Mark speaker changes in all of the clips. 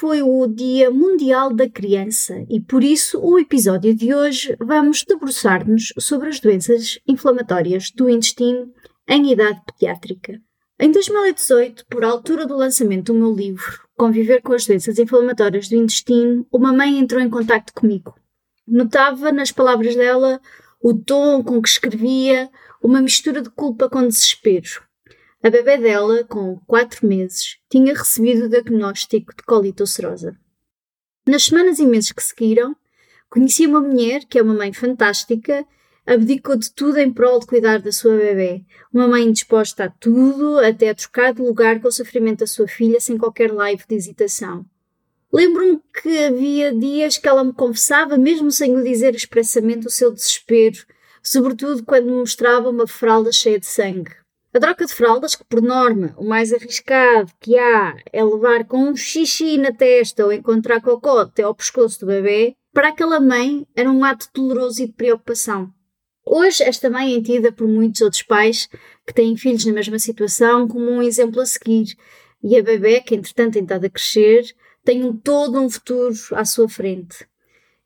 Speaker 1: Foi o Dia Mundial da Criança e por isso o episódio de hoje vamos debruçar-nos sobre as doenças inflamatórias do intestino em idade pediátrica. Em 2018, por altura do lançamento do meu livro Conviver com as doenças inflamatórias do intestino, uma mãe entrou em contato comigo. Notava nas palavras dela o tom com que escrevia uma mistura de culpa com desespero. A bebê dela, com quatro meses, tinha recebido o diagnóstico de colite ulcerosa. Nas semanas e meses que seguiram, conheci uma mulher que é uma mãe fantástica, abdicou de tudo em prol de cuidar da sua bebê. Uma mãe disposta a tudo, até a trocar de lugar com o sofrimento da sua filha sem qualquer live de hesitação. Lembro-me que havia dias que ela me confessava, mesmo sem o dizer expressamente, o seu desespero, sobretudo quando me mostrava uma fralda cheia de sangue. A troca de fraldas, que por norma o mais arriscado que há é levar com um xixi na testa ou encontrar cocó até ao pescoço do bebê, para aquela mãe era um ato doloroso e de preocupação. Hoje, esta mãe é tida por muitos outros pais que têm filhos na mesma situação como um exemplo a seguir, e a bebê, que entretanto tem estado a crescer, tem um, todo um futuro à sua frente.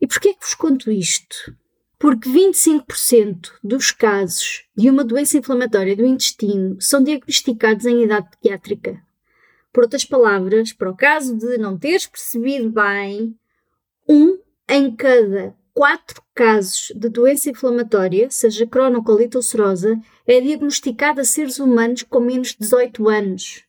Speaker 1: E porquê é que vos conto isto? Porque 25% dos casos de uma doença inflamatória do intestino são diagnosticados em idade pediátrica. Por outras palavras, para o caso de não teres percebido bem, um em cada quatro casos de doença inflamatória, seja cronocolite ulcerosa, é diagnosticado a seres humanos com menos de 18 anos.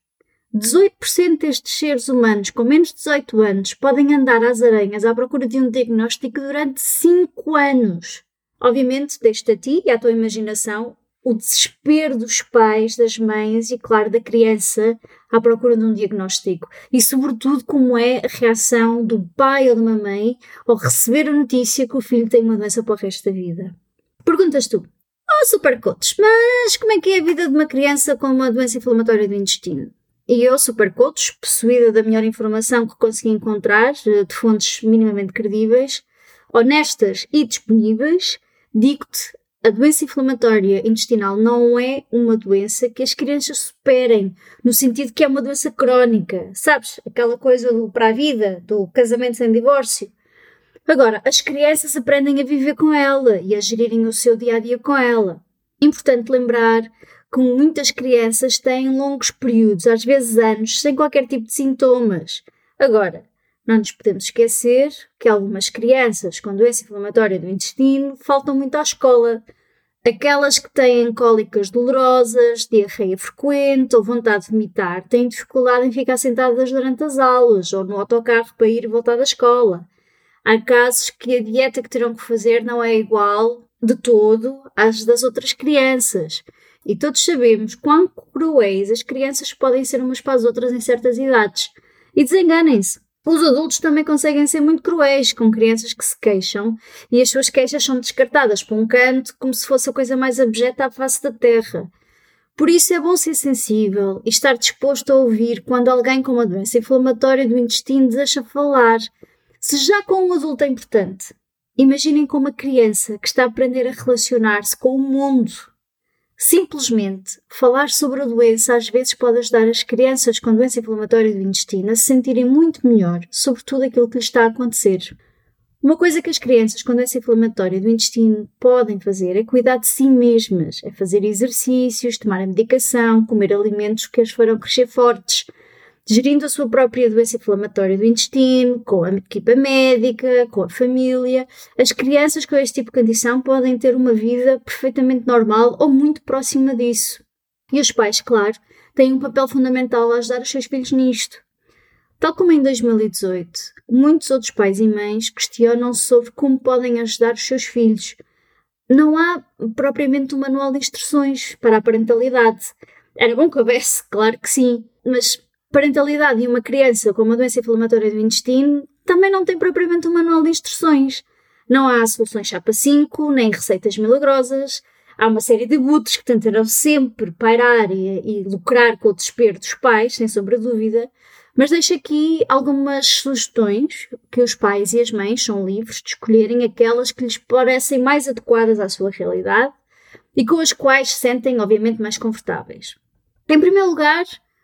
Speaker 1: 18% destes seres humanos com menos de 18 anos podem andar às aranhas à procura de um diagnóstico durante 5 anos. Obviamente, deixo a ti e à tua imaginação o desespero dos pais, das mães e, claro, da criança à procura de um diagnóstico. E, sobretudo, como é a reação do pai ou de uma mãe ao receber a notícia que o filho tem uma doença para o resto da vida. Perguntas tu, oh supercotes, mas como é que é a vida de uma criança com uma doença inflamatória do intestino? E eu, Supercotos, possuída da melhor informação que consegui encontrar, eh, de fontes minimamente credíveis, honestas e disponíveis, digo-te: a doença inflamatória intestinal não é uma doença que as crianças superem, no sentido que é uma doença crónica. Sabes? Aquela coisa do para a vida, do casamento sem divórcio. Agora, as crianças aprendem a viver com ela e a gerirem o seu dia a dia com ela. Importante lembrar como muitas crianças têm longos períodos, às vezes anos, sem qualquer tipo de sintomas. Agora, não nos podemos esquecer que algumas crianças com doença inflamatória do intestino faltam muito à escola. Aquelas que têm cólicas dolorosas, diarreia frequente ou vontade de vomitar têm dificuldade em ficar sentadas durante as aulas ou no autocarro para ir e voltar da escola. Há casos que a dieta que terão que fazer não é igual de todo às das outras crianças. E todos sabemos quão cruéis as crianças podem ser umas para as outras em certas idades. E desenganem-se. Os adultos também conseguem ser muito cruéis com crianças que se queixam e as suas queixas são descartadas para um canto como se fosse a coisa mais abjeta à face da terra. Por isso é bom ser sensível e estar disposto a ouvir quando alguém com uma doença inflamatória do intestino deseja falar. Se já com um adulto é importante, imaginem com uma criança que está a aprender a relacionar-se com o mundo Simplesmente falar sobre a doença às vezes pode ajudar as crianças com doença inflamatória do intestino a se sentirem muito melhor sobre tudo aquilo que lhes está a acontecer. Uma coisa que as crianças com doença inflamatória do intestino podem fazer é cuidar de si mesmas, é fazer exercícios, tomar a medicação, comer alimentos que as farão crescer fortes, gerindo a sua própria doença inflamatória do intestino, com a equipa médica, com a família. As crianças com este tipo de condição podem ter uma vida perfeitamente normal ou muito próxima disso. E os pais, claro, têm um papel fundamental a ajudar os seus filhos nisto. Tal como em 2018, muitos outros pais e mães questionam-se sobre como podem ajudar os seus filhos. Não há propriamente um manual de instruções para a parentalidade. Era bom que houvesse, claro que sim, mas parentalidade de uma criança com uma doença inflamatória do intestino também não tem propriamente um manual de instruções. Não há soluções chapa 5, nem receitas milagrosas. Há uma série de butos que tentarão sempre pairar e, e lucrar com o desespero dos pais, sem sombra de dúvida, mas deixo aqui algumas sugestões que os pais e as mães são livres de escolherem aquelas que lhes parecem mais adequadas à sua realidade e com as quais se sentem, obviamente, mais confortáveis. Em primeiro lugar,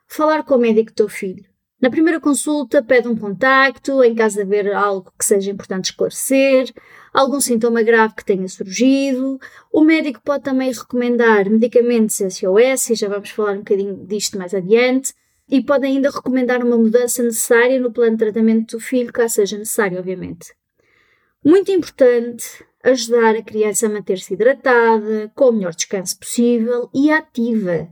Speaker 1: falar com o médico do teu filho. Na primeira consulta, pede um contacto, em caso de haver algo que seja importante esclarecer, algum sintoma grave que tenha surgido. O médico pode também recomendar medicamentos SOS, e já vamos falar um bocadinho disto mais adiante, e pode ainda recomendar uma mudança necessária no plano de tratamento do filho, caso seja necessário, obviamente. Muito importante ajudar a criança a manter-se hidratada, com o melhor descanso possível e ativa.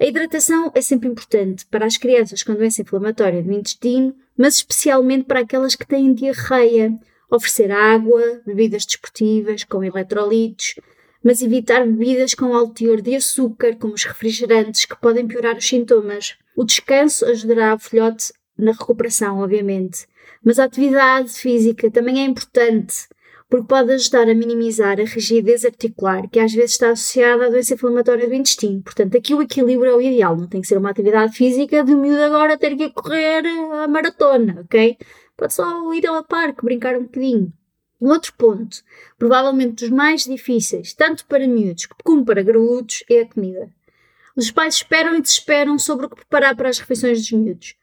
Speaker 1: A hidratação é sempre importante para as crianças com doença inflamatória do intestino, mas especialmente para aquelas que têm diarreia. Oferecer água, bebidas desportivas com eletrolitos, mas evitar bebidas com alto teor de açúcar, como os refrigerantes, que podem piorar os sintomas. O descanso ajudará o filhote na recuperação, obviamente, mas a atividade física também é importante porque pode ajudar a minimizar a rigidez articular, que às vezes está associada à doença inflamatória do intestino. Portanto, aqui o equilíbrio é o ideal, não tem que ser uma atividade física de miúdo agora ter que correr a maratona, ok? Pode só ir ao parque, brincar um bocadinho. Um outro ponto, provavelmente dos mais difíceis, tanto para miúdos como para graúdos, é a comida. Os pais esperam e desesperam sobre o que preparar para as refeições dos miúdos.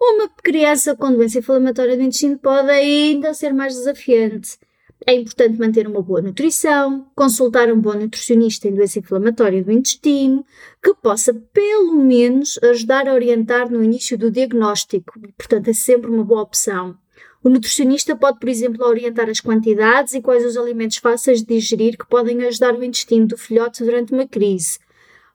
Speaker 1: Uma criança com doença inflamatória do intestino pode ainda ser mais desafiante. É importante manter uma boa nutrição, consultar um bom nutricionista em doença inflamatória do intestino, que possa pelo menos ajudar a orientar no início do diagnóstico. Portanto, é sempre uma boa opção. O nutricionista pode, por exemplo, orientar as quantidades e quais os alimentos fáceis de digerir que podem ajudar o intestino do filhote durante uma crise.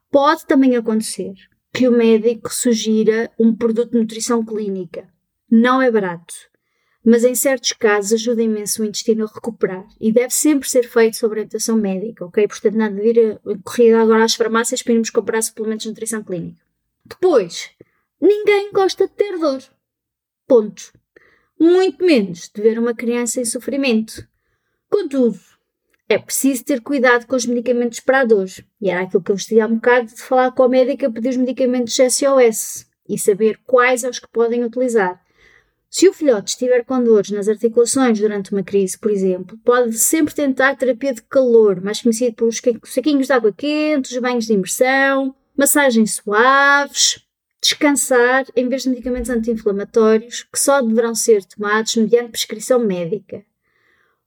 Speaker 1: Pode também acontecer que o médico sugira um produto de nutrição clínica. Não é barato mas em certos casos ajuda imenso o intestino a recuperar e deve sempre ser feito sob orientação médica, ok? Portanto, nada de ir corrida agora às farmácias para irmos comprar suplementos de nutrição clínica. Depois, ninguém gosta de ter dor. Ponto. Muito menos de ver uma criança em sofrimento. Contudo, é preciso ter cuidado com os medicamentos para a dor. E era aquilo que eu vos há um bocado de falar com a médica, pedir os medicamentos SOS e saber quais é que podem utilizar. Se o filhote estiver com dores nas articulações durante uma crise, por exemplo, pode sempre tentar terapia de calor, mais conhecido pelos saquinhos de água quente, os banhos de imersão, massagens suaves, descansar em vez de medicamentos anti-inflamatórios que só deverão ser tomados mediante prescrição médica.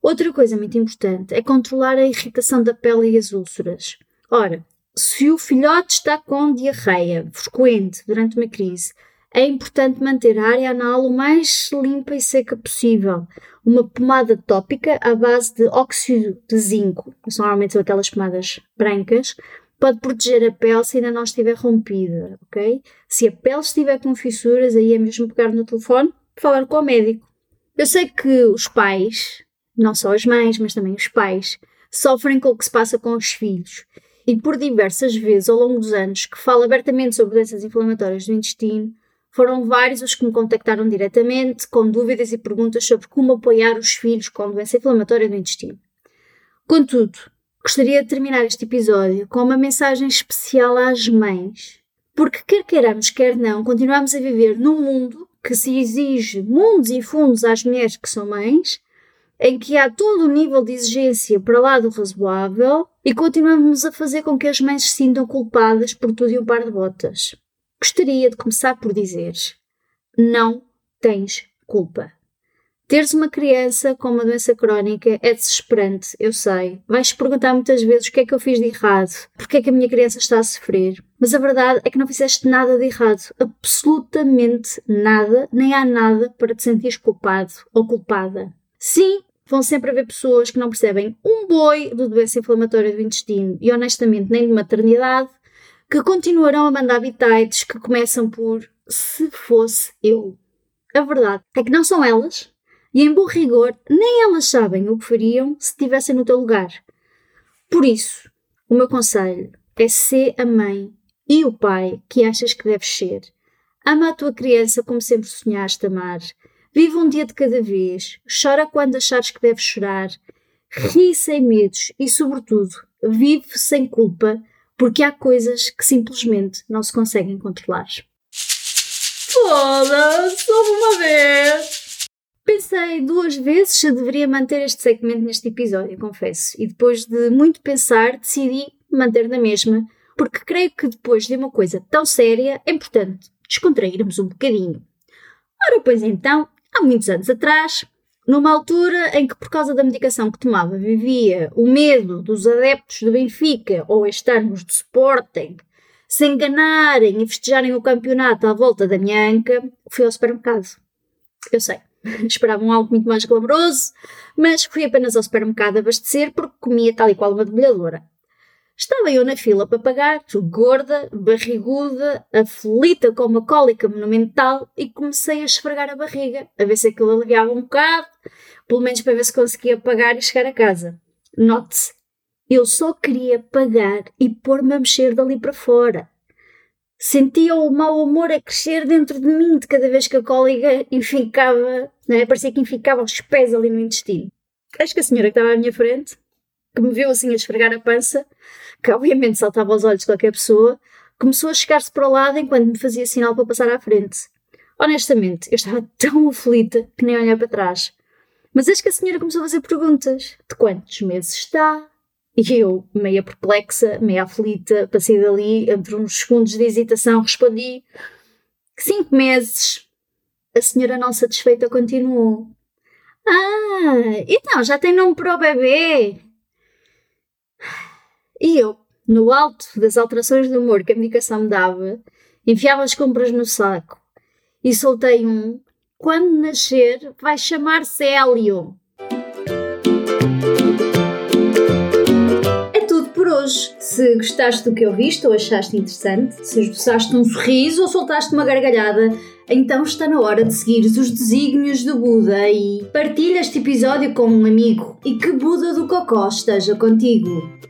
Speaker 1: Outra coisa muito importante é controlar a irritação da pele e as úlceras. Ora, se o filhote está com diarreia frequente durante uma crise, é importante manter a área anal o mais limpa e seca possível. Uma pomada tópica à base de óxido de zinco, que normalmente são aquelas pomadas brancas, pode proteger a pele se ainda não estiver rompida, ok? Se a pele estiver com fissuras, aí é mesmo pegar no telefone e falar com o médico. Eu sei que os pais, não só as mães, mas também os pais, sofrem com o que se passa com os filhos. E por diversas vezes ao longo dos anos que falo abertamente sobre doenças inflamatórias do intestino, foram vários os que me contactaram diretamente com dúvidas e perguntas sobre como apoiar os filhos com doença inflamatória do intestino. Contudo, gostaria de terminar este episódio com uma mensagem especial às mães, porque quer queiramos, quer não, continuamos a viver num mundo que se exige mundos e fundos às mulheres que são mães, em que há todo o nível de exigência para lá do razoável e continuamos a fazer com que as mães se sintam culpadas por tudo e um par de botas. Gostaria de começar por dizer: não tens culpa. Teres uma criança com uma doença crónica é desesperante, eu sei. Vais perguntar muitas vezes o que é que eu fiz de errado, porque é que a minha criança está a sofrer. Mas a verdade é que não fizeste nada de errado, absolutamente nada, nem há nada para te sentires culpado ou culpada. Sim, vão sempre haver pessoas que não percebem um boi de doença inflamatória do intestino e honestamente nem de maternidade que continuarão a mandar bitites que começam por se fosse eu. A verdade é que não são elas, e em bom rigor, nem elas sabem o que fariam se estivessem no teu lugar. Por isso, o meu conselho é ser a mãe e o pai que achas que deves ser. Ama a tua criança como sempre sonhaste amar. Vive um dia de cada vez. Chora quando achares que deves chorar. Ri sem medos e, sobretudo, vive sem culpa, porque há coisas que simplesmente não se conseguem controlar.
Speaker 2: Foda-se, uma vez!
Speaker 1: Pensei duas vezes se deveria manter este segmento neste episódio, confesso, e depois de muito pensar decidi manter na mesma, porque creio que depois de uma coisa tão séria é importante descontrairmos um bocadinho. Ora, pois então, há muitos anos atrás, numa altura em que, por causa da medicação que tomava, vivia o medo dos adeptos do Benfica ou externos do Sporting se enganarem e festejarem o campeonato à volta da minha anca, fui ao supermercado. Eu sei, esperavam algo muito mais glamouroso, mas fui apenas ao supermercado abastecer porque comia tal e qual uma debulhadora. Estava eu na fila para pagar, gorda, barriguda, aflita com uma cólica monumental e comecei a esfregar a barriga, a ver se aquilo aliviava um bocado, pelo menos para ver se conseguia pagar e chegar a casa. Note-se, eu só queria pagar e pôr-me a mexer dali para fora. Sentia o mau humor a crescer dentro de mim de cada vez que a cólica enficava, né? parecia que enficava os pés ali no intestino. Acho que a senhora que estava à minha frente, que me viu assim a esfregar a pança, que obviamente saltava aos olhos de qualquer pessoa, começou a chegar-se para o lado enquanto me fazia sinal para passar à frente. Honestamente, eu estava tão aflita que nem olhar para trás. Mas acho que a senhora começou a fazer perguntas. De quantos meses está? E eu, meia perplexa, meia aflita, passei dali, entre uns segundos de hesitação, respondi: Cinco meses. A senhora não satisfeita continuou. Ah, então já tem nome para o bebê? E eu, no alto das alterações de humor que a medicação me dava, enfiava as compras no saco e soltei um: Quando nascer, vai chamar-se Hélio. É tudo por hoje. Se gostaste do que ouviste ou achaste interessante, se esboçaste um sorriso ou soltaste uma gargalhada, então está na hora de seguires os desígnios do Buda e partilha este episódio com um amigo e que Buda do Cocó esteja contigo.